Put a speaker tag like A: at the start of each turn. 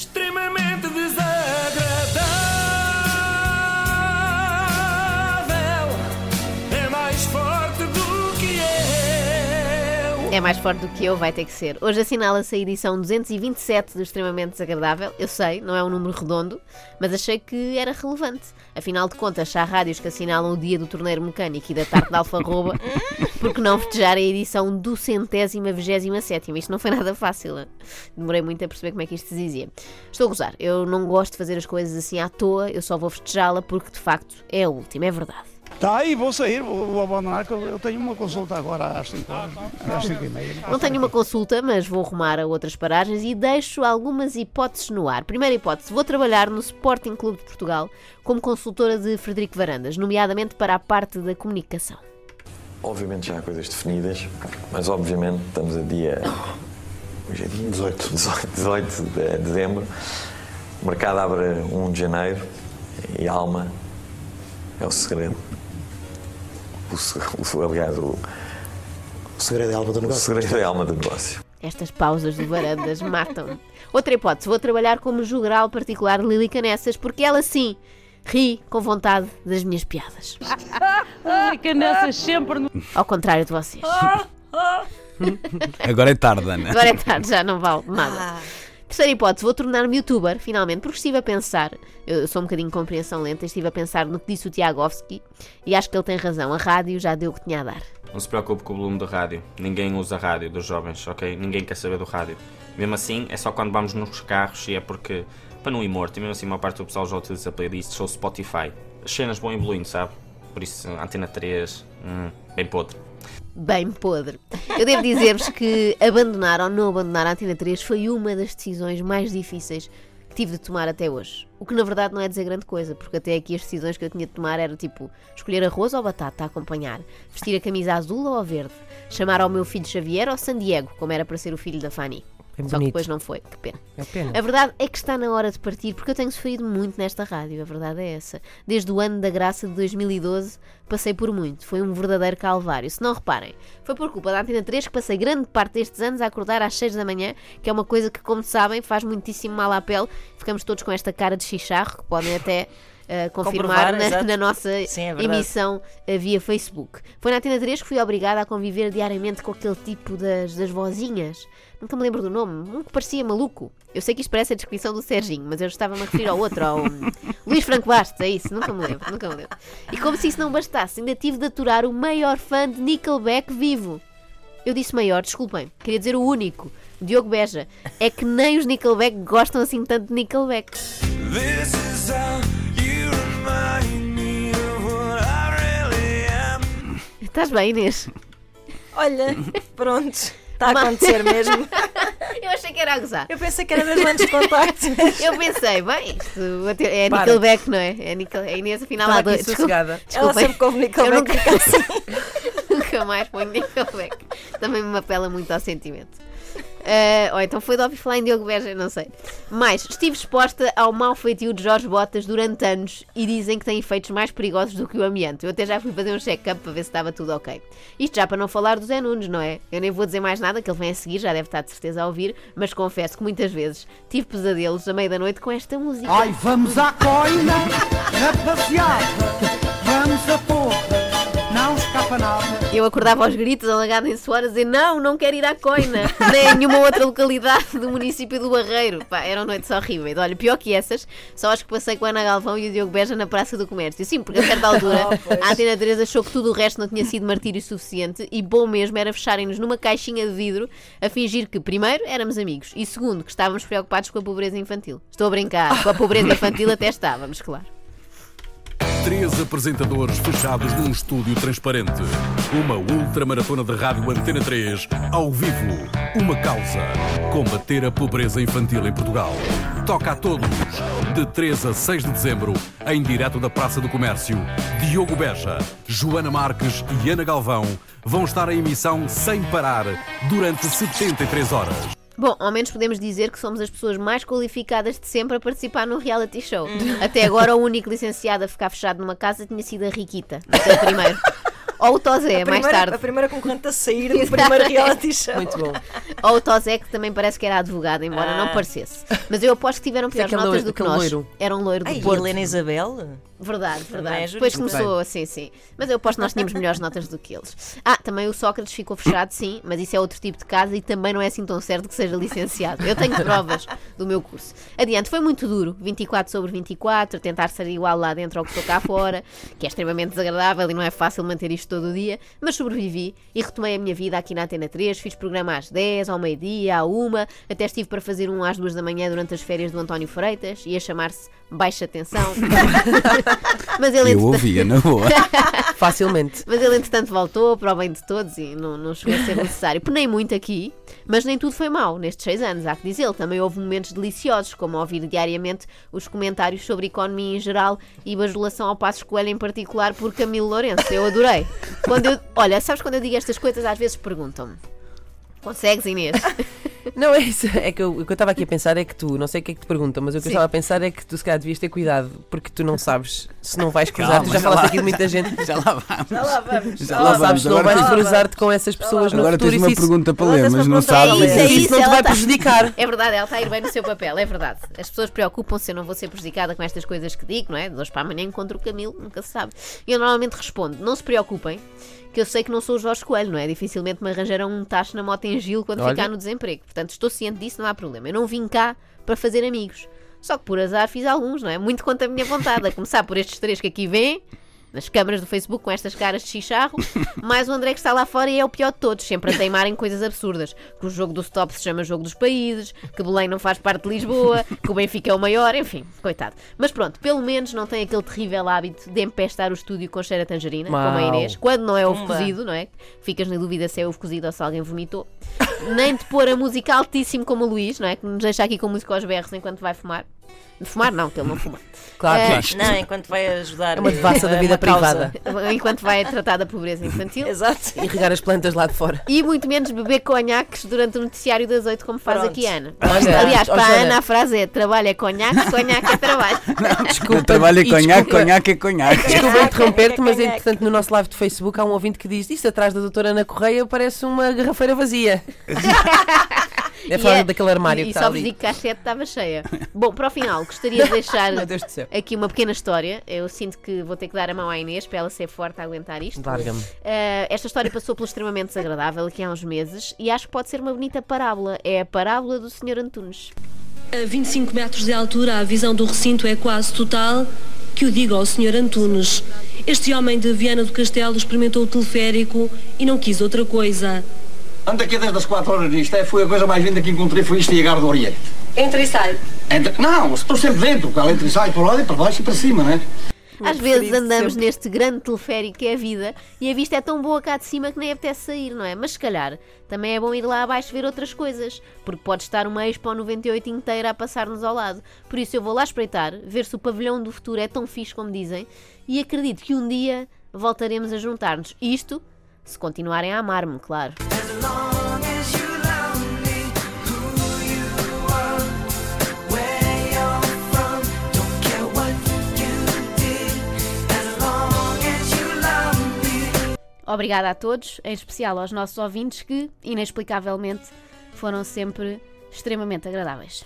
A: extremamente É mais forte do que eu,
B: vai ter que ser. Hoje assinala-se a edição 227 do Extremamente Desagradável. Eu sei, não é um número redondo, mas achei que era relevante. Afinal de contas, se há rádios que assinalam o dia do torneiro mecânico e da tarde da alfarroba, por que não festejar a edição do centésima vigésima sétima? Isto não foi nada fácil. hein? Demorei muito a perceber como é que isto se dizia. Estou a gozar. Eu não gosto de fazer as coisas assim à toa, eu só vou festejá-la porque de facto é a última, é verdade.
C: Tá aí, vou sair, vou, vou abandonar, que eu, eu tenho uma consulta agora às 5 horas, às 5 e meia.
B: Não tenho uma consulta, mas vou rumar a outras paragens e deixo algumas hipóteses no ar. Primeira hipótese, vou trabalhar no Sporting Clube de Portugal como consultora de Frederico Varandas, nomeadamente para a parte da comunicação.
D: Obviamente já há coisas definidas, mas obviamente estamos a dia. Hoje é dia
C: 18.
D: 18, 18 de dezembro. O mercado abre 1 de janeiro e a alma é o segredo. O, o, aliás, o,
E: O segredo é a alma do
D: o
E: negócio.
D: segredo é a alma do negócio.
B: Estas pausas do Varandas matam-me. Outra hipótese, vou trabalhar como jogral particular de Lili Canessas, porque ela sim ri com vontade das minhas piadas.
F: Canessas sempre no.
B: Ao contrário de vocês.
G: Agora é tarde, Ana.
B: Agora é tarde, já não vale nada. Terceira hipótese, vou tornar-me youtuber, finalmente, porque estive a pensar, eu sou um bocadinho de compreensão lenta, estive a pensar no que disse o Tiagovski e acho que ele tem razão, a rádio já deu o que tinha a dar.
H: Não se preocupe com o volume do rádio. Ninguém usa rádio dos jovens, ok? Ninguém quer saber do rádio. Mesmo assim, é só quando vamos nos carros e é porque. para não ir morto. E mesmo assim, a maior parte do pessoal já utiliza playlists ou Spotify. As cenas vão evoluindo, sabe? Por isso, Antena 3, hum, bem podre.
B: Bem podre. Eu devo dizer-vos que abandonar ou não abandonar a Antena 3 foi uma das decisões mais difíceis que tive de tomar até hoje. O que na verdade não é dizer grande coisa, porque até aqui as decisões que eu tinha de tomar eram tipo escolher arroz ou batata a acompanhar, vestir a camisa azul ou a verde, chamar ao meu filho Xavier ou San Diego, como era para ser o filho da Fanny.
I: É
B: Só que depois não foi, que pena.
I: É pena.
B: A verdade é que está na hora de partir, porque eu tenho sofrido muito nesta rádio, a verdade é essa. Desde o ano da graça de 2012, passei por muito. Foi um verdadeiro calvário. Se não reparem, foi por culpa da Antena 3 que passei grande parte destes anos a acordar às 6 da manhã, que é uma coisa que, como sabem, faz muitíssimo mal à pele. Ficamos todos com esta cara de chicharro, que podem até. eh, confirmar na, na nossa
I: Sim, é
B: emissão eh, via Facebook. Foi na Antena 3 que fui obrigada a conviver diariamente com aquele tipo das, das vozinhas. Nunca me lembro do nome, um que parecia maluco. Eu sei que isto parece a descrição do Serginho, mas eu estava-me a referir ao outro, ao hum, Luís Franco Bastos, é isso, nunca me lembro, nunca me lembro. E como se isso não bastasse, ainda tive de aturar o maior fã de Nickelback vivo. Eu disse maior, desculpem, queria dizer o único, Diogo Beja. É que nem os Nickelback gostam assim tanto de Nickelback.
A: This is how you remind me of what I really am.
B: Estás bem, Inês?
I: Olha, pronto. Está a acontecer mesmo.
B: Eu achei que era a gozar.
I: Eu pensei que era mesmo antes de contacto.
B: Eu pensei, bem, isto é
I: Para.
B: Nickelback, não é? É, Nickel, é Inês, afinal há
I: Estava
B: dois. Desculpa,
I: sossegada. Ela
B: desculpem.
I: sempre come
B: Eu
I: Nickelback
B: nunca-
I: fica assim.
B: Nunca mais ponho Nickelback. Também me apela muito ao sentimento. Ou então foi falar em Diogo Beja, não sei. Mas estive exposta ao mau feitio de Jorge Botas durante anos e dizem que tem efeitos mais perigosos do que o amianto. Eu até já fui fazer um check-up para ver se estava tudo ok. Isto já para não falar do Zé Nunes, não é? Eu nem vou dizer mais nada, que ele vem a seguir, já deve estar de certeza a ouvir, mas confesso que muitas vezes tive pesadelos à meia da noite com esta música.
C: Ai, vamos à coina, na passeada, vamos a porra.
B: Eu acordava aos gritos, alagado em suor, a dizer não, não quero ir à Coina, nem a nenhuma outra localidade do município do Barreiro. Pá, eram noites horríveis. Olha, pior que essas, só acho que passei com a Ana Galvão e o Diogo Beja na Praça do Comércio. Sim, porque a certa altura a Antena 3 achou que tudo o resto não tinha sido martírio suficiente e bom mesmo era fecharem-nos numa caixinha de vidro a fingir que, primeiro, éramos amigos e, segundo, que estávamos preocupados com a pobreza infantil. Estou a brincar, com a pobreza infantil até estávamos, claro.
J: Três apresentadores fechados num estúdio transparente. Uma ultramaratona de rádio Antena 3, ao vivo. Uma causa: combater a pobreza infantil em Portugal. Toca a todos. De 3 a 6 de dezembro, em direto da Praça do Comércio, Diogo Beja, Joana Marques e Ana Galvão vão estar em emissão sem parar durante 73 horas.
B: Bom, ao menos podemos dizer que somos as pessoas mais qualificadas de sempre a participar num reality show. Até agora, o único licenciado a ficar fechado numa casa tinha sido a Riquita, naquele primeiro. Ou o Tozé,
I: a
B: mais tarde.
I: A primeira concorrente a sair do primeiro reality show.
G: Muito bom.
B: Ou o Tozé, que também parece que era advogado, embora não
I: Ah.
B: parecesse. Mas eu aposto que tiveram piores
G: aquele
B: notas
G: loiro-
B: do que nós.
G: loiro.
B: Era um loiro do
I: Ai,
B: Porto.
I: Helena Isabel?
B: Verdade, verdade.
I: é
B: Depois começou assim, sim. Mas eu aposto que nós tínhamos melhores notas do que eles. Ah, também o Sócrates ficou fechado, sim, mas isso é outro tipo de casa e também não é assim tão certo que seja licenciado. Eu tenho provas do meu curso. Adiante, foi muito duro. 24 sobre 24, tentar ser igual lá dentro ao que estou cá fora, que é extremamente desagradável e não é fácil manter isto todo o dia, mas sobrevivi e retomei a minha vida aqui na Antena 3. Fiz programa às 10, ao meio-dia, à 1, até estive para fazer um às 2 da manhã durante as férias do António Freitas, ia chamar-se Baixa Tensão. mas ele,
K: Eu
B: entretanto-
K: ouvia, na boa.
G: Facilmente.
B: mas ele, entretanto, voltou para o bem de todos e não, não chegou a ser necessário. Penei muito aqui, mas nem tudo foi mau nestes seis anos, há que dizê-lo. Também houve momentos deliciosos, como ouvir diariamente os comentários sobre economia em geral e bajulação ao Passos Coelho em particular por Camilo Lourenço. Eu adorei. Quando eu, olha, sabes quando eu digo estas coisas, às vezes perguntam-me. Consegues, Inês?
G: Não é isso. É que eu- o que eu estava aqui a pensar é que tu, não sei o que é que te perguntam, mas o que
B: Sim.
G: eu estava a pensar é que tu se calhar devias ter cuidado, porque tu não sabes se não vais cruzar.
K: Calma,
G: tu já
K: já
G: falaste
K: lá-
G: aqui de muita gente.
K: Já lá vamos.
I: Já lá vamos.
K: Já
G: Não
K: lá
G: sabes se não
K: Agora
G: vais
K: tens-
G: cruzar-te com essas pessoas no
K: Agora
G: futuro
K: tens
G: e
K: uma
G: isso-
K: pergunta para
I: Agora
K: ler,
I: tens
K: mas não sabes.
I: ler.
B: É
G: isso não te vai
B: tá-
G: prejudicar.
B: É verdade, ela está a ir bem no seu papel, é verdade. As pessoas preocupam-se se eu não vou ser prejudicada com estas coisas que digo, não é? De hoje para amanhã encontro o Camilo, nunca se sabe. E eu normalmente respondo: não se preocupem, que eu sei que não sou o Jorge Coelho, não é? Dificilmente me arranjarão um tacho na moto em Gil quando
G: Olha.
B: ficar no desemprego. Portanto, estou ciente disso, não há problema. Eu não vim cá para fazer amigos. Só que por azar fiz alguns, não é? Muito contra a minha vontade. A começar por estes três que aqui vêm, nas câmaras do Facebook com estas caras de chicharro, mais o André que está lá fora e é o pior de todos, sempre a teimar em coisas absurdas. Que o jogo do stop se chama Jogo dos Países, que Belém não faz parte de Lisboa, que o Benfica é o maior, enfim, coitado. Mas pronto, pelo menos não tem aquele terrível hábito de empestar o estúdio com cheiro a tangerina, como a
G: Mau.
B: Inês, quando não é ovo cozido, não é? Ficas na dúvida se é ovo cozido ou se alguém vomitou. Nem de pôr a música altíssimo como o Luís, não é? Que nos deixa aqui com música aos berros enquanto vai fumar. De fumar, não, que ele não fuma.
G: Claro
B: É.
G: que
I: Não, enquanto vai ajudar.
G: é uma devassa da
I: eh,
G: vida
I: uma causa.
G: privada.
B: Enquanto vai tratar da pobreza infantil.
I: Exato.
G: E regar as plantas lá de fora.
B: E muito menos beber conhaques durante o noticiário das oito, como faz
I: Pronto.
B: aqui a Ana.
G: Olha,
B: Aliás, para a
G: Ana.
B: A frase é trabalho é conhaque, conhaque é trabalho.
G: Desculpa.
K: Trabalho é conhaque, conhaque é conhaque.
G: Desculpa interromper-te, mas entretanto no nosso live de Facebook há um ouvinte que diz isto atrás da doutora Ana Correia parece uma garrafeira vazia. É
B: E
G: falar
B: é-
G: daquele armário
B: E,
G: que
B: e
G: está
B: só vos
G: ali.
B: digo que a sete estava cheia. Bom, para o final, gostaria de deixar aqui uma pequena história. Eu sinto que vou ter que dar a mão à Inês para ela ser forte a aguentar isto.
G: Larga-me.
B: Uh, esta história passou pelo extremamente desagradável aqui há uns meses e acho que pode ser uma bonita parábola. É a parábola do Sr. Antunes.
L: A 25 metros de altura, a visão do recinto é quase total. Que o diga ao Sr. Antunes. Este homem de Viana do Castelo experimentou o teleférico e não quis outra coisa.
M: Ando aqui desde as 4 horas nisto, é, foi a coisa mais linda que encontrei, foi isto e do Oriente.
L: Entra e sai.
M: Entre- Não, estou sempre dentro, ela entra e sai por lá e para baixo e para cima, né?
B: Às
G: preferi
B: vezes andamos
G: sempre.
B: neste grande teleférico que é a vida e a vista é tão boa cá de cima que nem apetece sair, não é? Mas se calhar também é bom ir lá abaixo ver outras coisas, porque pode estar uma Expo 98 inteira a passar-nos ao lado. Por isso eu vou lá espreitar, ver se o pavilhão do futuro é tão fixe como dizem e acredito que um dia voltaremos a juntar-nos. Isto se continuarem a amar-me, claro. Obrigada a todos, em especial aos nossos ouvintes que, inexplicavelmente, foram sempre extremamente agradáveis.